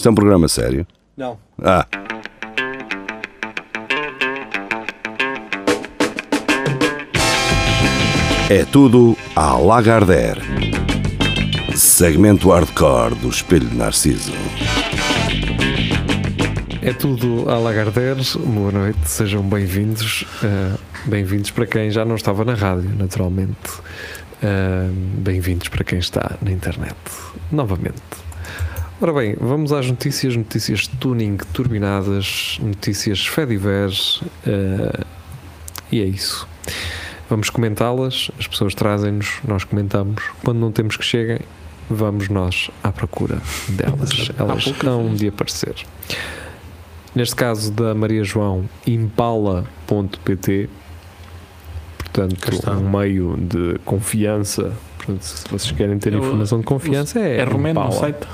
Isto é um programa sério? Não. Ah. É tudo à Lagardère. Segmento hardcore do Espelho de Narciso. É tudo à Lagardère. Boa noite, sejam bem-vindos. Uh, bem-vindos para quem já não estava na rádio, naturalmente. Uh, bem-vindos para quem está na internet. Novamente. Ora bem, vamos às notícias, notícias tuning turbinadas, notícias Fediverse uh, e é isso. Vamos comentá-las, as pessoas trazem-nos, nós comentamos. Quando não temos que cheguem, vamos nós à procura delas. Elas estão de aparecer. Neste caso da Maria João, impala.pt, portanto, um meio de confiança. Portanto, se vocês querem ter informação de confiança, é. É romeno no site?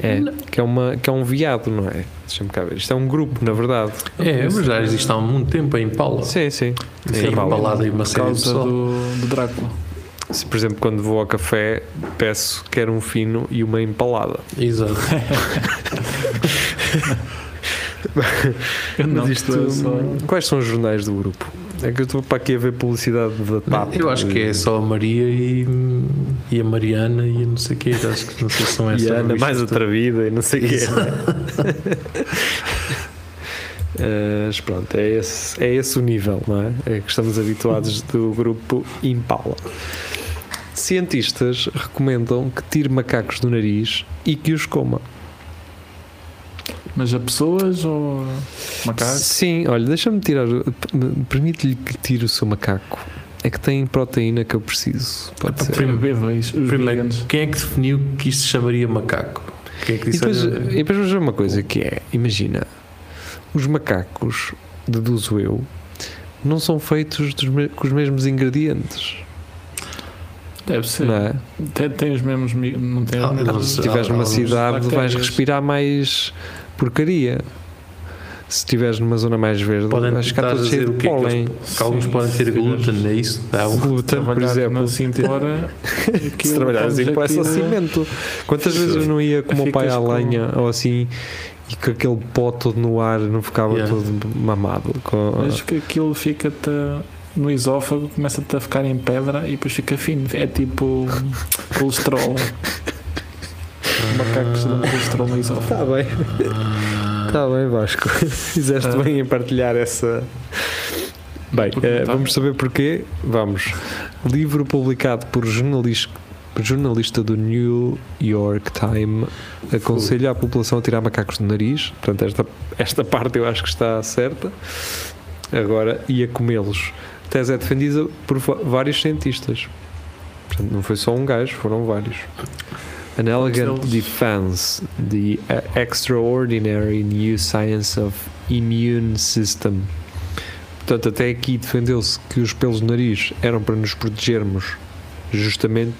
É, que é, uma, que é um viado, não é? Deixa-me cá ver. Isto é um grupo, na verdade. É, mas já existe há muito tempo em Impala. Sim, sim. Tem embalada e uma série de do, do Drácula. Se, por exemplo, quando vou ao café, peço quer um fino e uma empalada. Exato. Eu não, Mas isto, quais são os jornais do grupo? É que eu estou para aqui a ver publicidade da TAP. Eu acho que é só a Maria e, e a Mariana e não sei o quê. Acho que não sei se são E essas. a Ana mais atrevida e não sei o quê. Mas pronto, é esse, é esse o nível, não é? É que estamos habituados do grupo Impala. Cientistas recomendam que tire macacos do nariz e que os coma. Mas a pessoas ou macacos? Sim, olha, deixa-me tirar. Permite-lhe que tire o seu macaco. É que tem proteína que eu preciso. Pode ser. Para B2, os Primeiro, veganos. quem é que definiu que isto se chamaria macaco? Quem é que E disse depois, olha, e depois vamos ver uma coisa que é, imagina, os macacos, deduzo eu, não são feitos dos com os mesmos ingredientes, Deve ser. não é? Tem, tem os mesmos. Não tem Ah. Se estiveres numa alguns cidade vais respirar mais porcaria. Se estiveres numa zona mais verde, Podem vais ficar todo dizer cheio o de que é pólen. que alguns Sim, podem ter glúten, é isso? Um- Glúten, por exemplo. cintura. Se trabalhares em peça cimento. Quantas vezes eu não ia com o meu pai à lenha ou assim e com aquele pó todo no ar não ficava Yeah. todo mamado? Com... Mas que aquilo fica-te no esófago, começa-te a ficar em pedra e depois fica fino. É tipo colesterol. Macacos colesterol no esófago. Está bem. Está bem, Vasco. Fizeste Ah. bem em partilhar essa. Bem, tá. vamos saber porquê. Vamos. Livro publicado por jornalista, jornalista do New York Times aconselha a população a tirar macacos do nariz. Portanto, esta, esta parte eu acho que está certa. Agora, e a comê-los. A tese é defendida por vários cientistas. Portanto, não foi só um gajo, foram vários. An elegant defense, the uh, extraordinary new science of immune system. Portanto, até aqui defendeu-se que os pelos do nariz eram para nos protegermos justamente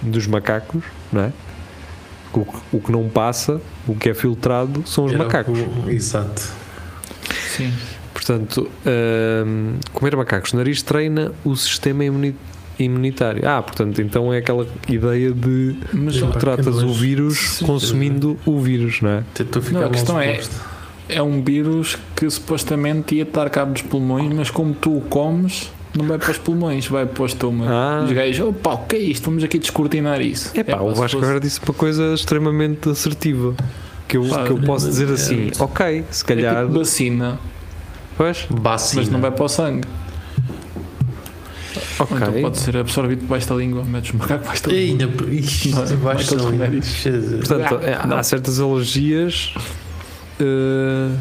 dos macacos, não é? O, que- o que não passa, o que é filtrado, são os Era macacos. o- Exato. Sim. Portanto, hum, comer macacos no nariz treina o sistema imuni- imunitário. Ah, portanto, então é aquela ideia de Mas tu tratas o vírus Sim. consumindo o vírus, não é? Não, a questão é- é um vírus que supostamente ia estar cabo dos pulmões, mas como tu o comes, não vai para os pulmões, vai para o estômago. Ah. Os gajos, opa, o que é isto? Vamos aqui descortinar isso. É pá, Epá, o Vasco fosse- agora disse uma coisa extremamente assertiva. Que eu, Pá, que eu posso dizer é- assim, ok, se calhar. É tipo vacina, Pois, Vacina. mas não vai para o sangue. Ok. Ou então pode ser absorvido debaixo da língua, metes o macaco debaixo da língua. ainda. Ali. remédios. Jesus. Portanto, Não. há certas alergias. eh,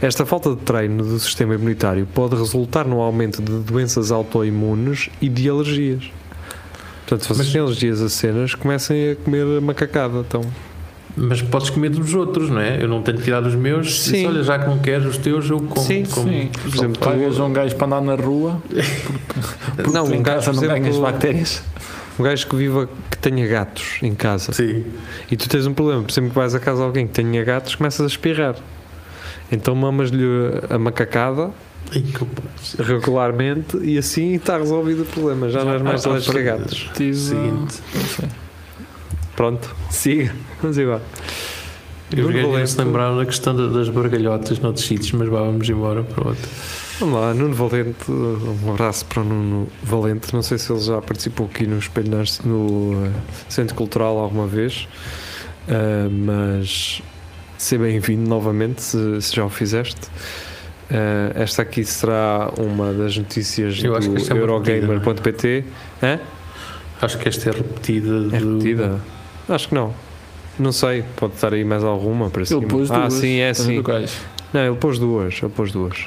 esta falta de treino do sistema imunitário pode resultar no aumento de doenças autoimunes e de alergias. Portanto, se vocês Mas- têm alergias a cenas, comecem a comer macacada. Então, Mas podes comer dos outros, não é? Eu não tenho que tirar os meus. Sim. Disse, olha, já que não queres os teus, eu como. Sim, como. Sim, por exemplo, pagas a um gajo para andar na rua, não, tu em um casa gajo, não ganhas bactérias. um gajo que viva que tenha gatos em casa Sim. e tu tens um problema, por exemplo, que vais a casa de alguém que tenha gatos, começas a espirrar. Então mamas-lhe a macacada regularmente e assim está resolvido o problema. Já, não és mais alérgico a gatos. Seguinte. não sei. Pronto, siga. Vamos embora. Eu Valente. se lembraram da questão da- das bargalhotas noutros sítios, mas vá, vamos embora para outro. Vamos lá, Nuno Valente, um abraço para o Nuno Valente. Não sei se ele já participou aqui no Espelho no eh, Centro Cultural alguma vez, eh, mas seja bem-vindo novamente se, se já o fizeste. Eh, esta aqui será uma das notícias Eu do é uma Eurogamer.pt. Acho que esta é repetida. É repetida? Acho que não. Não sei, pode estar aí mais alguma para cima. Ele pôs ah, duas. sim, é sim. Não, ele pôs duas. Ele pôs duas.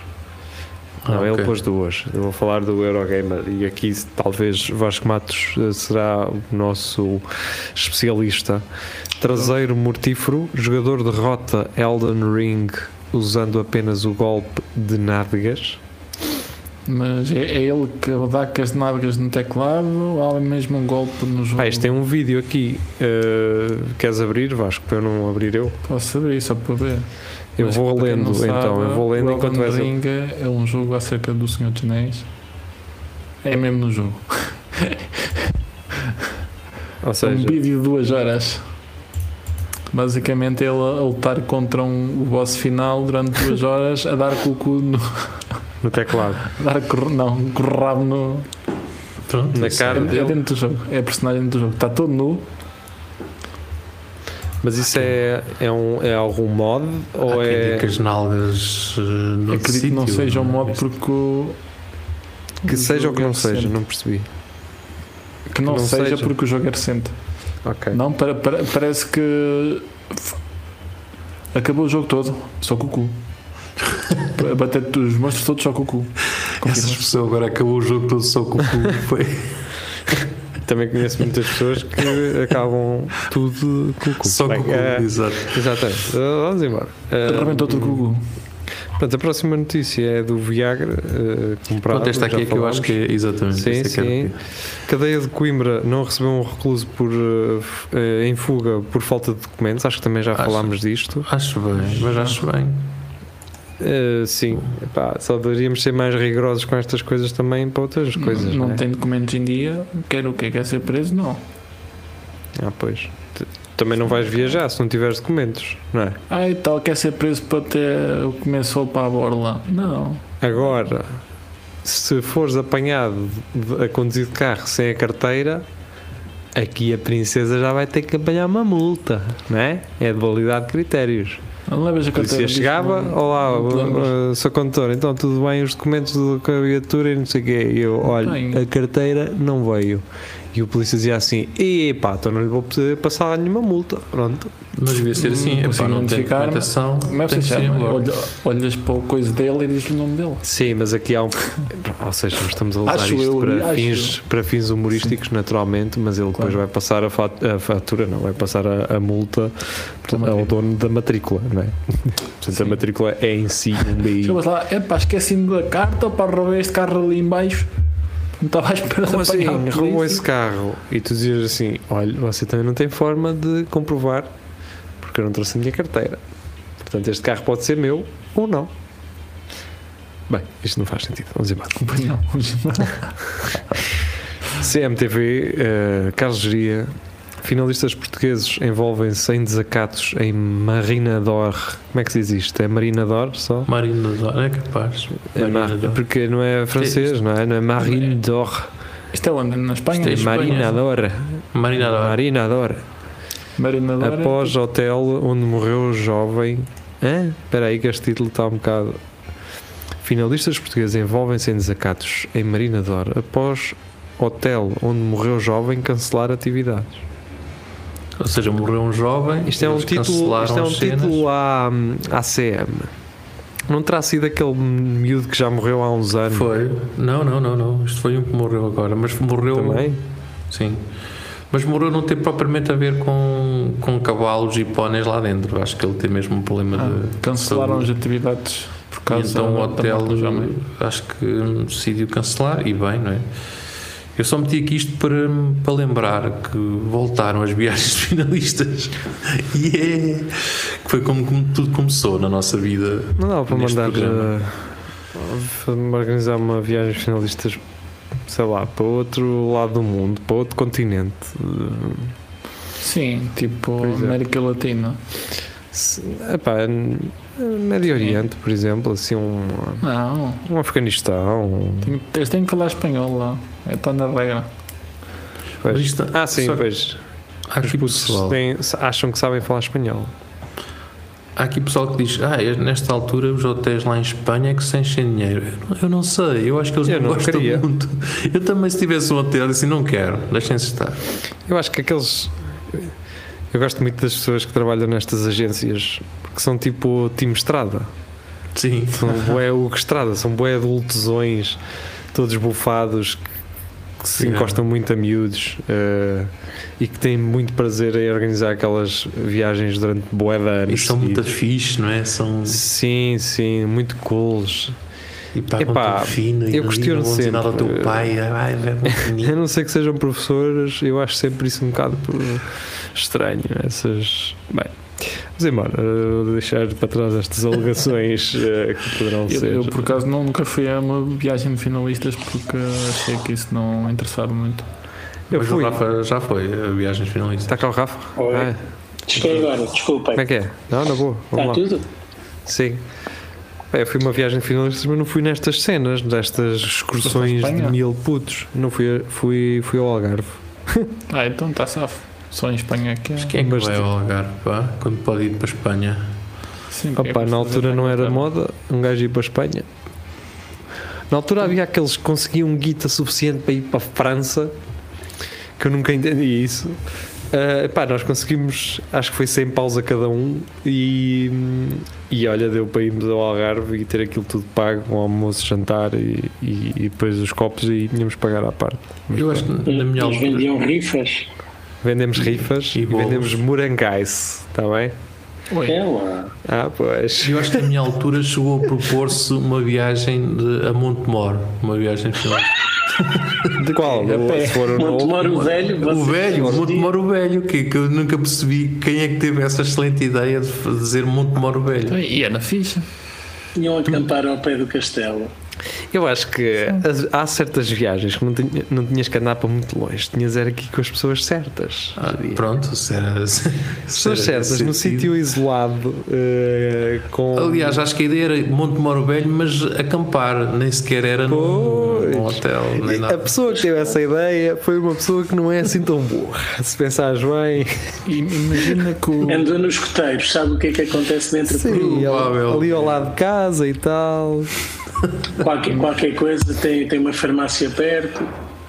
Não, Ah, ele ok. pôs duas. Eu vou falar do Eurogamer e aqui talvez Vasco Matos eh, será o nosso especialista. Traseiro mortífero, jogador derrota Elden Ring usando apenas o golpe de nádegas. Mas é, é ele que dá com as nádegas no teclado ou há mesmo um golpe no jogo? Ah, isto tem um vídeo aqui. eh, queres abrir, Vasco? Para eu não abrir eu? Posso abrir só para ver. Eu Mas vou lendo sabe, então. Eu vou lendo o enquanto vais. a- Ring é um jogo acerca do Senhor dos Anéis. É mesmo no jogo. Ou um seja, vídeo de duas horas. Basicamente ele a lutar contra um, o boss final durante duas horas a dar com o cu no. no teclado. a dar com, não, com o rabo no. Pronto, Na cara É, é é dentro do jogo. É personagem do jogo. Está todo nu. Mas isso é, é, um, é algum mod ou Há quem é diga que as nalgas. eh, no Acredito que não sítio, seja um modo Isto- porque o. que seja ou que é não seja? recente. Não percebi. Que não, que não seja, seja. porque o jogo é recente. Ok. Não, para, para- parece que. Acabou o jogo todo, só com o cu. Bater os monstros todos só com o cu. Essas Confirmas? pessoas agora acabou o jogo todo só com o cu. Foi. Também conheço muitas pessoas que acabam tudo com o cu. Só com Bem, o cu, eh, exato. Exatamente. Vamos embora. Arrebentou tudo com o cu. Portanto, a próxima notícia é do Viagra uh, comprado. Pronto, esta aqui é que eu acho que é exatamente Sim, era sim. Cadeia de Coimbra não recebeu um recluso por, uh, em fuga por falta de documentos. Acho que também já Acho. falámos disto. Acho bem, mas acho bem. Uh, sim, Epá, só deveríamos ser mais rigorosos com estas coisas também para outras coisas. não não é? tem documentos em dia, quer o quê? Quer ser preso? Não. Ah, pois. Também não vais viajar se não tiveres documentos, não é? Ah, e tal, quer ser preso para ter o começou para a borla. Não. Agora, se fores apanhado a conduzir de carro sem a carteira, aqui a princesa já vai ter que apanhar uma multa, não é? É de validade de critérios. Não levas a carteira. chegava, disso, não- olá, uh, uh, sou condutor, então tudo bem, os documentos da viatura e não sei o quê. E eu, olha, a carteira não veio. E o polícia dizia assim: epá, então não lhe vou poder passar nenhuma multa. Pronto. Mas devia ser assim, é pá, não tem identificar-me. documentação, Como é que tem ser Olhas para o coisa dele e dizes o nome dele. Sim, mas aqui há um. Ou seja, nós estamos a usar Acho isto eu, para, acho fins, para fins humorísticos, naturalmente, mas ele depois Claro. vai passar a, fat- a fatura, não, vai passar a, a multa ao dono da matrícula, não é? Portanto, a Sim. matrícula é em si um BI. Chamas lá, epá, esqueci-me da carta para roubar este carro ali em baixo. Não estava à espera Como de assim? Roubou esse carro e tu dizias assim: olha, você também não tem forma de comprovar porque eu não trouxe a minha carteira. Portanto, este carro pode ser meu ou não. Bem, isto não faz sentido. Vamos embora. Não. CMTV, eh, Carlos Geria, finalistas portugueses envolvem-se em desacatos em Marinador. Como é que se diz isto? É Marinador só? Marina d'Or, é capaz. É mar- Marina d'Or. porque não é francês, não é? Não é Marinador. Isto é onde? Na Espanha? É Espanha. Marinador. Marina d'Or. Marinador. Marinador. Após hotel onde morreu o jovem. Hã? Espera aí que este título está um bocado. Finalistas portugueses envolvem-se em desacatos em Marinador após hotel onde morreu o jovem cancelar atividades. Ou seja, morreu um jovem. Isto é um título, cancelaram isto é um cenas. título à, à CM. Não terá sido aquele miúdo que já morreu há uns anos Foi. Não, não, não, não. Isto foi um que morreu agora, mas morreu. também? Sim. Mas morreu não tem propriamente a ver com, com cavalos e póneis lá dentro. Acho que ele tem mesmo um problema Ah, de. cancelaram as atividades por E causa então o hotel jovem. acho que decidiu cancelar e bem, não é? Eu só meti aqui isto para, para lembrar que voltaram as viagens finalistas e é que foi como, como tudo começou na nossa vida. Não dava para mandar programa. uh, para organizar uma viagem finalistas, sei lá, para outro lado do mundo, para outro continente. Uh, Sim, tipo Pois é. América Latina. Se- epá, Médio Oriente, por exemplo, assim um, Não, um Afeganistão. tem- eles têm que falar espanhol lá. É está na regra. pois. Isto- ah, sim, só- pois. Há Os aqui, pessoal, têm- acham que sabem falar espanhol. há aqui pessoal que diz: Ah, nesta altura os hotéis lá em Espanha é que se enchem dinheiro. Eu não- Eu não sei, eu acho que eles Eu não, não gostam queria. muito. Eu também, se tivesse um hotel, assim, não quero, deixem-se estar. Eu acho que aqueles. Eu gosto muito das pessoas que trabalham nestas agências, porque são tipo time Estrada. Sim, São bué Hugo Estrada, são bué adultosões, todos bufados, que, se Yeah. encostam muito a miúdos eh, e que têm muito prazer em organizar aquelas viagens durante bué de anos. e são muito fixe, não é? São, Sim, sim, muito cools. E pagam Epá, tão fino e eu não- e questiono não vão dizer nada ao sempre, teu pai. Ai, é muito A bonito. não ser que sejam professores, eu acho sempre isso um bocado por- estranho. Essas. Bem, vamos embora. Vou deixar para trás estas alegações eh, que poderão Eu, ser. eu, por acaso não- nunca fui a uma viagem de finalistas porque achei que isso não interessava muito. Eu Mas fui. o Rafa já foi a viagens finalistas. Está cá o Rafa? Oi. Ah, Cheguei agora, desculpem. como é que é? Não, na boa. Está tudo? Sim. Bem, eu fui uma viagem de finalistas, mas não fui nestas cenas, nestas excursões de mil putos. Não fui, fui, fui ao Algarve. Ah, então está safo. Só em Espanha é que é. Mas quem é que Mas vai ao Algarve, pá? Quando pode ir para a Espanha? Sim, porque é Opa, para na altura não era moda um gajo ir para a Espanha. Na altura havia aqueles que conseguiam guita suficiente para ir para a França, que eu nunca entendi isso. Ah, pá, nós conseguimos, acho que foi 100 paus a cada um e, e olha, deu para irmos ao Algarve e ter aquilo tudo pago, um almoço, jantar e, e, e depois os copos e tínhamos pagar à parte. Mas Eu acho que na minha Eles altura. vendiam rifas. Vendemos rifas E e, vendemos morangais, está bem? Oi. Ah, pois. Eu acho que na minha altura chegou a propor-se uma viagem de, a Montemor, uma viagem final. De qual? A pé. Se for o novo, Montemor o velho. O velho, Montemor o velho, que, que eu nunca percebi quem é que teve essa excelente ideia de dizer Montemor o velho. E é na ficha. Tinham acampar ao pé do castelo. Eu acho que as- há certas viagens que não, tinha- não tinhas que andar para muito longe, tinhas era aqui com as pessoas certas. Ah, pronto, se era. se- As se pessoas certas, no sítio isolado, eh, com. Aliás, acho que a ideia era Montemor o velho, mas acampar, nem sequer era num, hotel, nem a nada. pessoa que teve essa ideia foi uma pessoa que não é assim tão burra. Se pensares bem, imagina que o. Andou nos escoteiros, sabe o que é que acontece dentro sim, ali, ali ao lado de casa e tal. Qualquer, qualquer coisa tem, tem uma farmácia perto.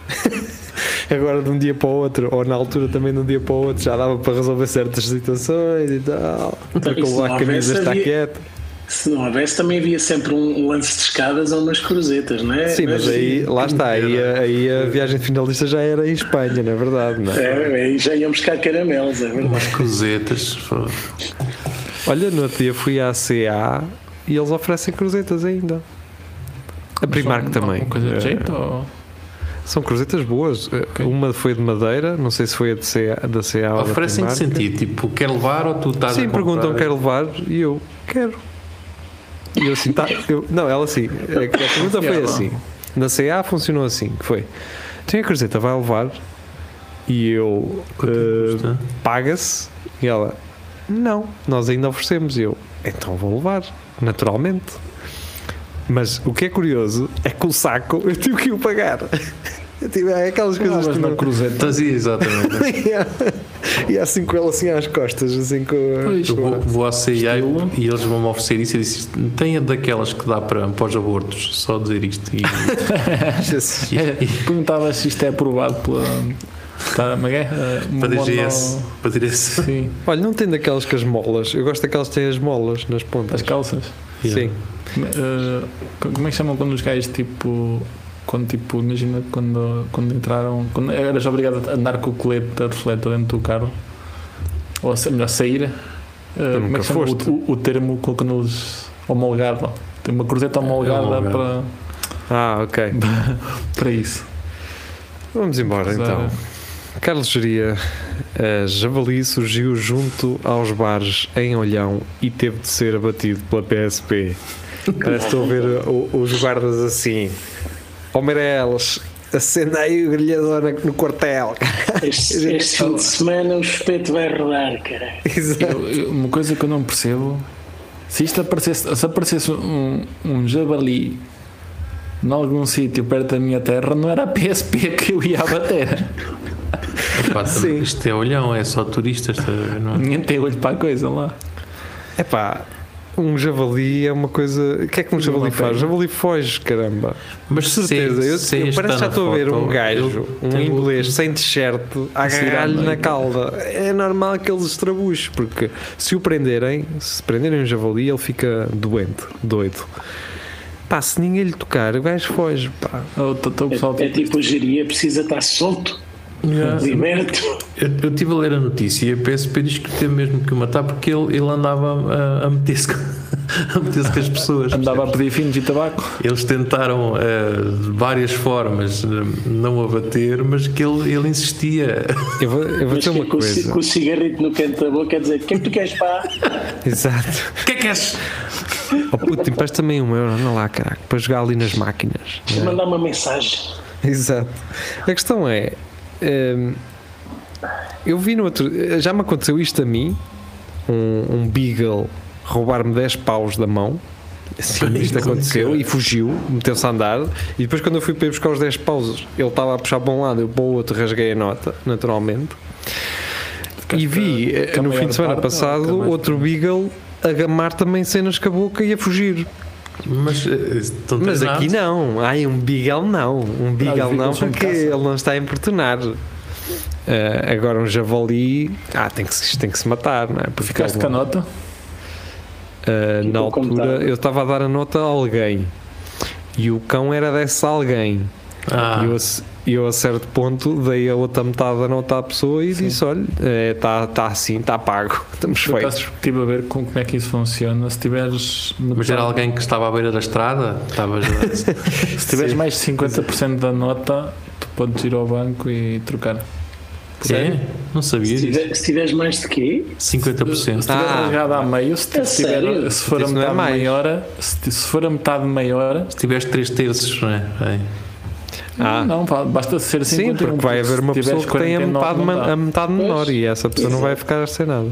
Agora de um dia para o outro, ou na altura também de um dia para o outro, já dava para resolver certas situações e tal. Para Então, E se levar não a camisa houvesse, está havia- quieto. Se não houvesse, também havia sempre um, lance de escadas ou umas cruzetas, não é? Sim, mas aí, lá está, aí, a- aí a viagem de finalista já era em Espanha, não é verdade? Não é? É, aí já iam buscar caramelos, é verdade. Umas cruzetas. Olha, no outro dia fui à CA e eles oferecem cruzetas ainda. A Primark também. coisa de Eh, jeito? Ou... São cruzetas boas. Eh, Uma foi de madeira, não sei se foi a de CA, da CA ou da Oferecem Primark. sentido? Tipo, quer levar ou tu estás a Sim, comprar? perguntam, quer levar? E eu, quero. E eu assim, tá, eu, não, ela assim, a, a pergunta foi Yeah, assim. Na CA funcionou assim, que foi, tem a cruzeta, vai levar? E eu, é custa? paga-se? E ela, não, nós ainda oferecemos. E eu, então vou levar, naturalmente. Mas o que é curioso é que o saco eu tive que o pagar. Eu tive, é aquelas coisas que não... cruzeta. Fazia exatamente. e assim com ela assim às costas, assim com... Pois. Eu vou, vou à CIA Estilo. e eles vão-me oferecer isso e disse tem a daquelas que dá para, para os abortos, só dizer isto. E, e- É, Perguntava se isto é aprovado pela. Tá, é que é? Eh, para mono- DGS. Para DGS. Sim, Olha, não tem daquelas com as molas. Eu gosto daquelas que têm as molas nas pontas. as calças. Sim. Eh, como é que chamam quando os gajos tipo. Quando tipo, imagina quando, quando entraram. Quando eras obrigado a andar com o colete de refletor dentro do carro. Ou se- melhor, sair. eh, como é que chama foste. o, o, o termo quando eles. homologado. Tem uma cruzeta homologada homologado. para, Ah, ok. para isso. Vamos embora então. Carlos Geria, a Javali surgiu junto aos bares em Olhão e teve de ser abatido pela PSP. Parece que estou a ver os guardas assim. Ó Meirelles, acenda aí o grelhador no quartel. Este, este fim de semana o espeto vai rodar, cara. Eu- uma coisa que eu não percebo: se isto aparecesse, se aparecesse um, um javali em algum sítio perto da minha terra, não era a PSP que eu ia abater. Epá, Sim. isto é olhão, é só turistas. tá é? Ninguém tem olho para a coisa lá. É pá, um javali é uma coisa. O que é que um javali faz? O javali foge, caramba. Mas certeza, se- eu, se eu parece que já estou a ver um gajo, um inglês sem t-shirt, a agarrar-lhe na cauda. É normal que eles estrabuchem, porque se o prenderem, se prenderem um javali, ele fica doente, doido. Pá, se ninguém lhe tocar, o gajo foge, pá. O, o, o pessoal É tipo a geria, precisa estar solto, Yeah. Eu, eu estive a ler a notícia e a PSP diz que teve mesmo que o matar porque ele, ele andava a, a meter-se com, a meter-se com as pessoas. andava a percebes? pedir finos e tabaco. Eles tentaram de várias formas eh, não abater, mas que ele, ele insistia. Eu vou, eu vou que uma com, o coisa. com o cigarrito no canto da boca, quer dizer, o que é que tu queres, pá? Exato. O que é que és? Oh puto, empresta também um euro, anda lá, caraca, para jogar ali nas máquinas. Vou mandar uma mensagem. Exato. A questão é. Hum, eu vi no outro. Já me aconteceu isto a mim: um, um Beagle roubar-me 10 paus da mão. Sim, isto aconteceu e fugiu, meteu-se a andar. E depois, quando eu fui para ir buscar os 10 paus, ele estava a puxar para um lado, eu para o outro rasguei a nota, naturalmente. E vi eh, no fim de semana passado outro Beagle a gamar também cenas com a boca e a fugir. Mas, eh, estão Mas aqui não, ai, um Beagle não, um Beagle Beagles não, porque ele não está a importunar. Eh, agora um javali, ah, tem que, se- tem que se matar, não é? Porque Ficaste com a nota? eh, na altura tá. eu estava a dar a nota a alguém e o cão era desse alguém. Ah, E eu, eu a certo ponto dei a outra metade da nota à pessoa e disse: Olha, está tá assim, está pago, estamos Por acaso feitos. estive a ver com- como é que isso funciona. Se tiveres. mas era alguém que estava à beira da estrada? Estava já- Se tiveres mais de 50% da nota, tu podes ir ao banco e trocar. É? Não sabia Se, disso. tiver, se tiveres mais de quê? 50%. Se estiver Ah. rasgado à meio, se, É tiver, sério? se for a é metade meia hora, se, se for a metade hora, Se tiveste 3 terços, não é? Bem, Ah. não, pá, basta ser 51. Sim, porque vai haver uma pessoa que tem a 49, metade, a metade menor Pois. e essa pessoa não vai ficar sem nada.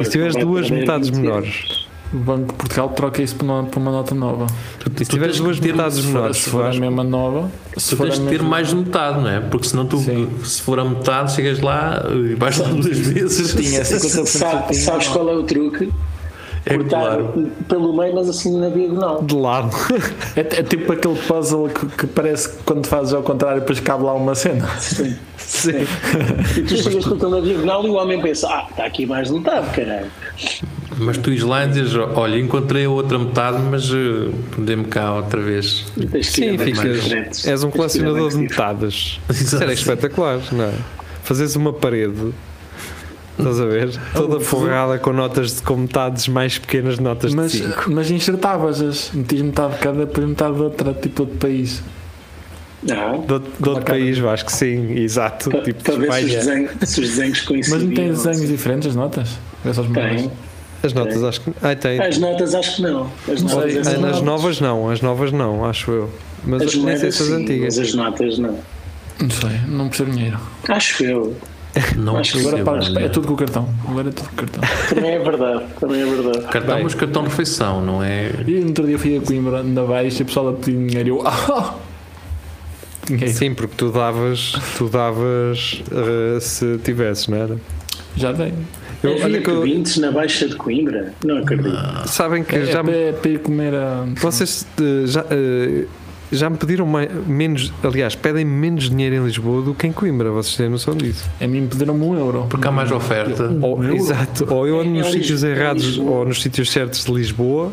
E se tiveres duas metades 20. menores? O Banco de Portugal troca isso por uma, por uma nota nova. tu, E se tiveres duas metades Se for, menores, se for a mesma nova, se Tu for tens a de ter mais de metade, não é? Porque senão tu, Sim. se for a metade, chegas lá e vais lá duas vezes. Tinha 50% Sabe- tinha, sabes qual é o truque? É Cortar claro. pelo meio, mas assim na diagonal. de lado. É, é tipo aquele puzzle que, que parece que quando fazes ao contrário, depois cabe lá uma cena. Sim. Sim. E tu chegas com aquilo na diagonal e o homem pensa: Ah, está aqui mais de metade, caralho. Mas tu ires lá e dizes: Olha, encontrei a outra metade, mas uh, dê-me cá outra vez. Sim, a ficas. És um a colecionador de metadas. Isso era espetacular, não é? Fazes uma parede. Estás a ver? Toda forrada com notas de, com metades mais pequenas de notas Mas, de 5. mas enxertavas-as, metias metade de cada, depois metade de outra, tipo de país. Não. De, outro- de outro cara. país, Vasco, sim, exato. Para, Tipo para de ver se os, Espanha. desenhos, se os desenhos coincidiam. Mas não tem desenhos se- diferentes as notas? Essas? Tem. As notas, acho que. Ai, tem. As notas acho que não. As Não notas, sei, as Ah, Nas notas- novas não, as novas não, acho eu. Mas as nem sei moedas as sim, antigas. mas as notas não. Não sei, não percebo dinheiro. Acho eu. Não Acho que Agora pagas, é tudo com o cartão. Agora é tudo com o cartão. Também é verdade. Também é verdade. Cartão, Bem. mas cartão de refeição, não é? E no outro dia fui a Coimbra na Baixa e o pessoal a pedir dinheiro e eu. Ah, dinheiro. Sim, porque tu davas, tu davas eh, se tivesses, não era? Já tenho. Eu, Havia olha que eu- na Baixa de Coimbra? Não acredito. sabem que É, já é, para- é ir comer a. vocês eh, já, eh, já me pediram mai- menos, aliás, pedem menos dinheiro em Lisboa do que em Coimbra, vocês têm noção disso? A mim pediram-me um euro. Porque há mais oferta. Ou, euro? exato, ou eu ando É nos Lisboa, sítios é errados ou nos sítios certos de Lisboa,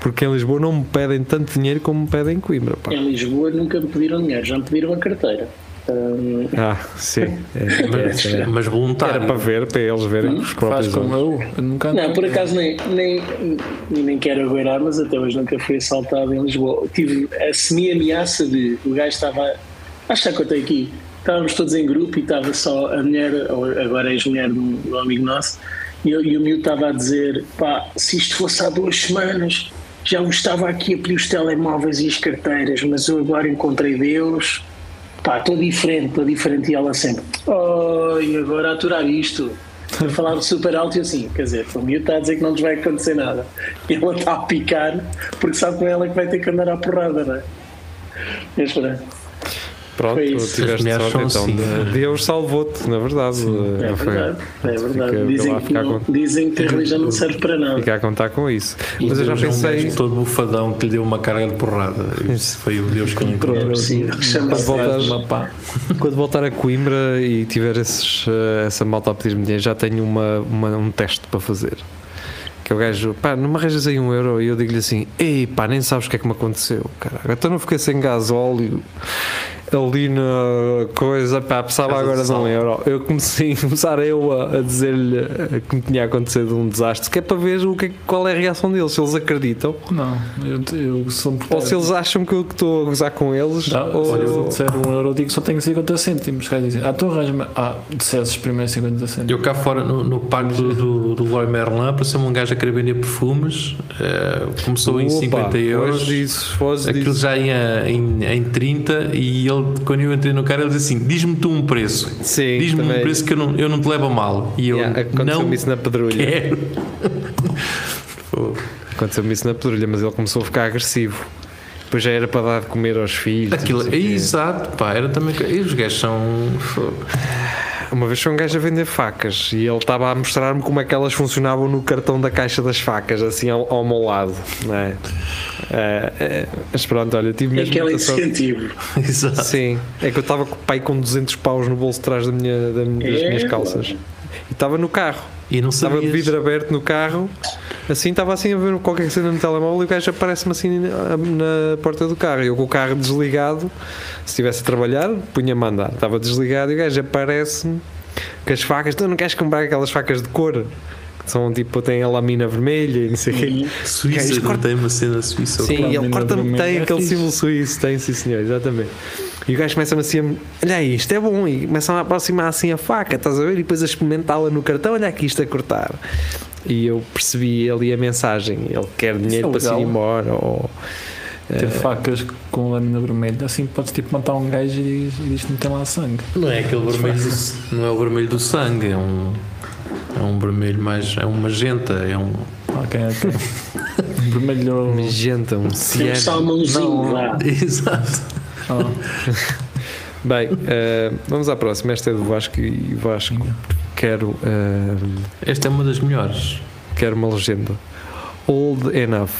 porque em Lisboa não me pedem tanto dinheiro como me pedem em Coimbra. pá. Em Lisboa nunca me pediram dinheiro, já me pediram a carteira. Hum, Ah, sim. É, Mas, é, é. mas voluntário. Era para ver, para eles verem com os Faz próprios como olhos. eu. eu nunca. Não, por acaso nem, nem, nem quero agourar, mas até hoje nunca fui assaltado em Lisboa. Tive a semi-ameaça de o gajo estava. Acho que já contei aqui. Estávamos todos em grupo e estava só a mulher, ou agora a ex-mulher de um, um amigo nosso, e, eu- e o miúdo estava a dizer: pá, se isto fosse há duas semanas, já vos estava aqui a pedir os telemóveis e as carteiras, mas eu agora encontrei Deus pá, estou diferente, estou diferente. E ela sempre, oh, e agora aturar isto. Falar super alto e assim, quer dizer, o miúdo está a dizer que não nos vai acontecer nada. E ela está a picar porque sabe é ela que vai ter que andar à porrada, não é? Mas. Pronto, Foi isso. tiveste sorte então. assim. Deus salvou-te, na verdade. É não foi? verdade, é verdade. Fica- Dizem que, ficar não- com- dizem que a religião não serve para nada. Fica a contar com isso. E Mas eu já Deus é um pensei. todo bufadão que lhe deu uma carga de porrada. Isso foi o Deus que É. Chama-se Quando pá. Quando voltar a Coimbra e tiver esses, eh, essa malta a pedir-me dinheiro, já tenho uma, uma- um teste para fazer. Que é o gajo, pá, não me arranjas aí um euro e eu digo-lhe assim: ei, pá, nem sabes o que é que me aconteceu, cara. Então não fiquei sem gasóleo ali na coisa, pá, precisava agora de um euro. Eu comecei a começar eu a, a dizer-lhe que me tinha acontecido um desastre, que é para ver o que é- qual é a reação deles, se eles acreditam Não, eu, eu sou um ou se eles acham que eu estou a gozar com eles. Não, ou... se eu disser um euro, eu digo que só tenho 50 cêntimos. Quer dizer, ah, tu arranja-me. Ah, dissesses primeiro 50 cêntimos. Eu cá fora no, no parque do, do, do Leroy Merlin apareceu-me um gajo a querer vender perfumes. eh, começou em Opa, 50 euros. Disso, Aquilo disso. já ia em, em 30 e ele, quando eu entrei no carro, ele disse assim: Diz-me tu um preço. Sim, Diz-me um preço que eu não, eu não te levo a mal. E eu Yeah, Aconteceu-me não isso na pedrulha. quero. Aconteceu-me isso na pedrulha, mas ele começou a ficar agressivo. Depois já era para dar de comer aos filhos. Aquilo, exato, pá, era também. E os gajos são. Uma vez foi um gajo a vender facas e ele estava a mostrar-me como é que elas funcionavam no cartão da caixa das facas, assim ao, ao meu lado. Não é? É, é, mas pronto, olha, tive É mesmo aquele incentivo. Exato. Sim, é que eu estava com o pai com 200 paus no bolso de trás da minha, da- das É, minhas calças claro. e estava no carro. E não Estava de vidro aberto no carro, assim estava assim a ver qualquer cena no telemóvel e o gajo aparece-me assim na, na porta do carro. Eu com o carro desligado, se estivesse a trabalhar, punha-me a andar. Estava desligado e o gajo aparece-me com as facas. Tu não queres comprar aquelas facas de cor? Que são tipo, têm a lamina vermelha e não sei o quê. Suíça, não corta- tem uma cena suíça. Sim, ele corta-me, tem é aquele fixe. símbolo suíço, tem, sim senhor, exatamente. E o gajo começa-me assim a. Olha aí, isto é bom. E começam a aproximar assim a faca, estás a ver? E depois a experimentá-la no cartão, olha aqui isto a cortar. E eu percebi ali a mensagem. Ele quer dinheiro é para se ir embora. Ou, Ter eh, facas com lâmina vermelha. Assim podes tipo matar um gajo e diz- e diz que não tem lá sangue. Não é aquele vermelho, do, não é o vermelho do sangue, é um, é um vermelho mais, é um magenta, é um, Ok, ok. vermelho. magenta, um Tem um ciano. salmãozinho Não. lá. exato. Oh, Bem, eh, vamos à próxima. Esta é do Vasco e Vasco. Quero, eh, Esta é uma das melhores. quero uma legenda. Old Enough.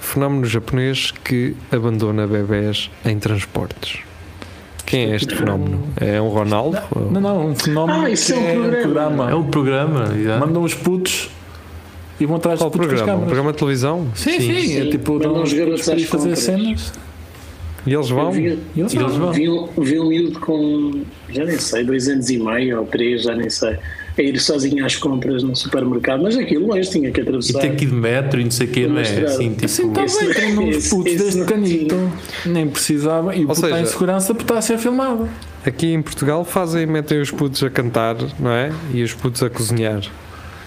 Fenómeno japonês que abandona bebés em transportes. Quem é este fenómeno? É um Ronaldo? não, não, um fenómeno Ah, isso que é um programa. É um programa. já. Mandam os putos e vão atrás Qual de putos programa? Um programa de televisão? Sim, Sim, sim, é tipo, Mandam dão os os garotos às fazer cenas E eles vão? vi, e eles vão. vi, um- vi um miúdo com, já nem sei, dois anos e meio ou três, já nem sei, a ir sozinho às compras no supermercado, mas aquilo longe tinha que E atravessar. tem aqui de metro e não sei o quê, não é? Assim, tipo, Assim Esse- bem, tem uns esse- putos esse desde não canito, nem precisava, e o puto está em segurança porque está a ser filmado. Aqui em Portugal fazem, metem os putos a cantar, não é? E os putos a cozinhar.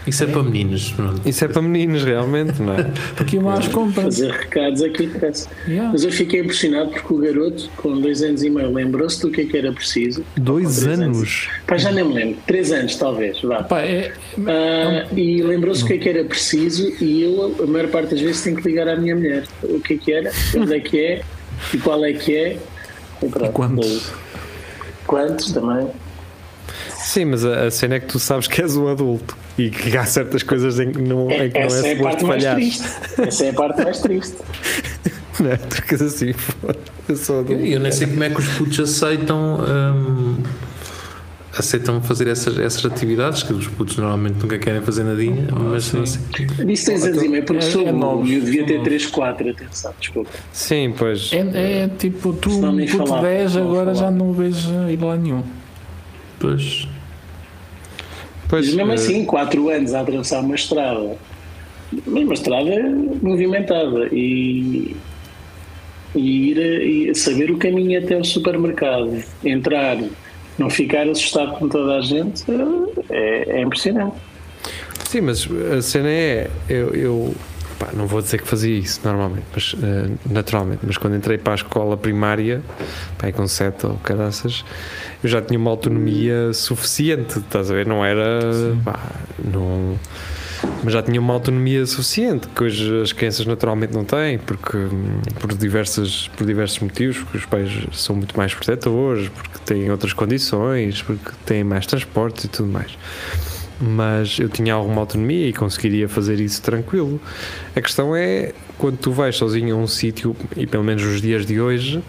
Isso é para meninos. pronto. Isso é para meninos, realmente, não é? Porque iam às compras. Fazer recados aqui parece. Yeah. Mas eu fiquei impressionado porque o garoto, com dois anos e meio, lembrou-se do que é que era preciso. Dois Três anos. Pá, já nem me lembro, três anos talvez, vá. Pá, é, Ah, e lembrou-se o que é que era preciso e eu, a maior parte das vezes, tenho que ligar à minha mulher. O que é que era, onde é que é e qual é que é. E pronto, E quantos? Quantos também. Sim, mas a, a cena é que tu sabes que és um adulto e que há certas coisas em que não, em que não Essa é é a parte suposto mais falhar. triste. Essa é a parte mais triste. Não é? Tu ficas assim, foda, eu sou adulto. Eu nem sei como é que os putos aceitam. hum, aceitam fazer essas, essas atividades que os putos normalmente nunca querem fazer nadinha, mas não sei. Disse tens anos e meio, porque É- sou é e eu devia ter novos. 3, 4, atenção, desculpa. Sim, pois. é, é tipo, tu, um puto falava, 10, não agora falava. já não vejo ir lá nenhum. Pois, pois Mas mesmo eh, assim, 4 anos a atravessar uma estrada, mas uma estrada movimentada e, e ir a, e saber o caminho até o supermercado, entrar, não ficar assustado com toda a gente, é, é impressionante. Sim, mas a cena é, eu, eu pá, não vou dizer que fazia isso normalmente, mas eh, naturalmente, mas quando entrei para a escola primária, pá, com sete ou caraças, eu já tinha uma autonomia suficiente, estás a ver? Não era, pá, não, mas já tinha uma autonomia suficiente, que hoje as crianças naturalmente não têm, porque por, diversas, por diversos motivos, porque os pais são muito mais protetores, porque têm outras condições, porque têm mais transportes e tudo mais mas eu tinha alguma autonomia e conseguiria fazer isso tranquilo. A questão é quando tu vais sozinho a um sítio, e pelo menos nos dias de hoje,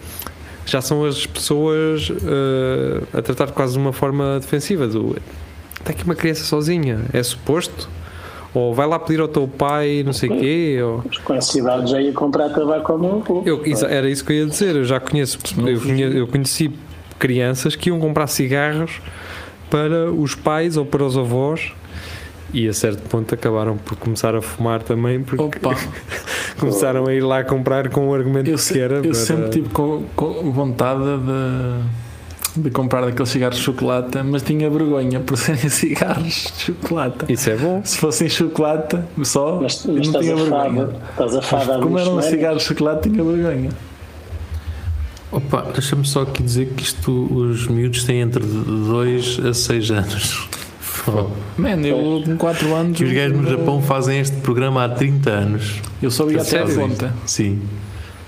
já são as pessoas uh, a tratar quase de uma forma defensiva do está aqui uma criança sozinha, é suposto? Ou vai lá pedir ao teu pai, não sei o quê. Ou... Com essa idade já ia comprar tabaco ao meu avô. Eu, era isso que eu ia dizer. Eu já conheço, eu, conheço, eu conheci crianças que iam comprar cigarros para os pais ou para os avós e a certo ponto acabaram por começar a fumar também porque começaram a ir lá comprar com o argumento eu que era. Eu para... sempre tive com, com vontade de, de comprar daqueles cigarros de chocolate, mas tinha vergonha por serem cigarros de chocolate. Isso é bom. Se fossem chocolate só, Mas, mas não estás, tinha a vergonha. fada, estás a fada há Como eram semanas. cigarros de chocolate, tinha vergonha. Opa, deixa-me só aqui dizer que isto, os miúdos têm entre 2 a 6 anos. Man, eu com 4 anos. E os gajos no Japão fazem este programa há 30 anos. Eu só ia até a fonte. Sim.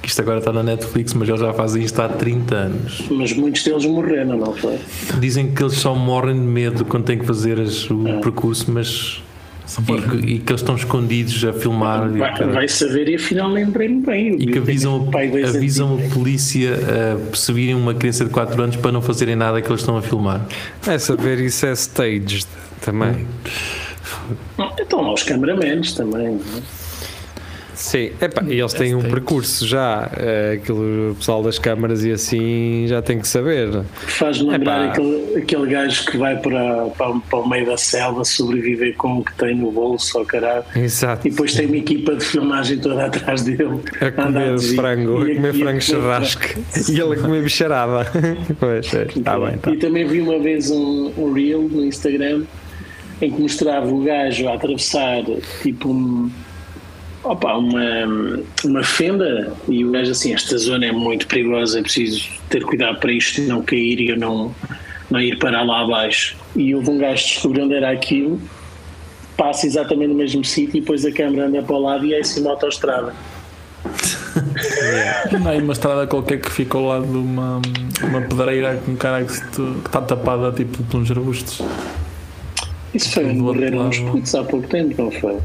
Que isto agora está na Netflix, mas eles já fazem isto há 30 anos. Mas muitos deles morreram, não foi? Dizem que eles só morrem de medo quando têm que fazer as- o Ah. percurso, mas. E que, e que eles estão escondidos a filmar e, Vai, vai saber e afinal lembrei-me bem. e que avisam, avisam a polícia a perseguirem uma criança de 4 anos para não fazerem nada que eles estão a filmar. É saber isso é staged também. Então lá os cameramans também. não é? Sim, Epá, e eles têm um percurso já. é, aquilo, o pessoal das câmaras e assim já tem que saber. Faz-me lembrar aquele, aquele gajo que vai para, para, para o meio da selva sobreviver com o que tem no bolso ao caralho. Exato. E depois tem uma equipa de filmagem toda atrás dele. A comer frango, a comer e frango churrasco e ele a comer bicharada. Pois é, está bem, está. E também vi uma vez um, um reel no Instagram em que mostrava o gajo a atravessar tipo um, opa, uma, uma fenda e o gajo assim, esta zona é muito perigosa, é preciso ter cuidado para isto não cair e eu não, não ir para lá abaixo. E houve um gajo que descobriu onde era aquilo, passa exatamente no mesmo sítio e depois a câmera anda para o lado e é assim uma autostrada. Não há uma estrada qualquer que fica ao lado de uma, uma pedreira com cara que está tapada tipo por uns arbustos. Isso foi onde morreram uns putos há pouco tempo, não foi?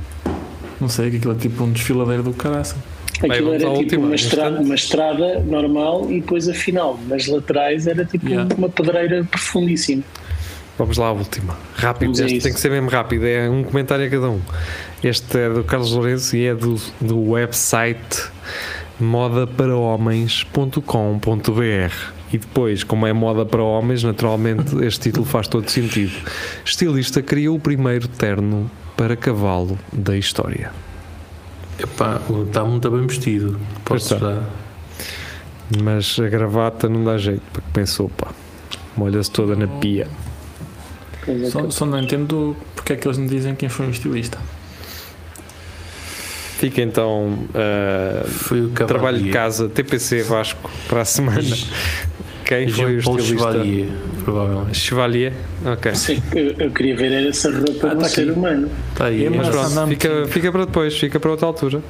Não sei, que aquilo é tipo um desfiladeiro do caraça. Bem, Aquilo vamos era tipo última, uma, neste estrada, uma estrada normal e depois afinal nas laterais era tipo Yeah. uma pedreira profundíssima. Vamos lá à última. Rápido, Vamos a este isso. tem que ser mesmo rápido, é um comentário a cada um. Este é do Carlos Lourenço e é do, do website modaparaHomens.com.br e depois, como é moda para homens, naturalmente este título faz todo sentido. Estilista criou o primeiro terno para cavalo da história. Epá, está muito bem vestido. Posso já. Mas a gravata não dá jeito, porque pensou, pá, molha-se toda na pia. Só, só não entendo porque é que eles me dizem quem foi o estilista. Fica então uh, Foi o trabalho de casa, TPC Vasco, para a semana. Quem foi o estilista? Chevalier, provavelmente. Chevalier? Ok. Que eu, eu queria ver era essa roupa Ah, de um tá ser aqui. humano. Está aí. É, Mas pronto, fica, fica para depois, fica para outra altura.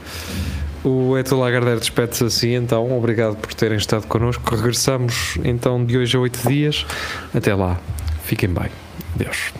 O Eto Lagardère despede-se assim, então. Obrigado por terem estado connosco. Regressamos então de hoje a oito dias. Até lá. Fiquem bem. Deus.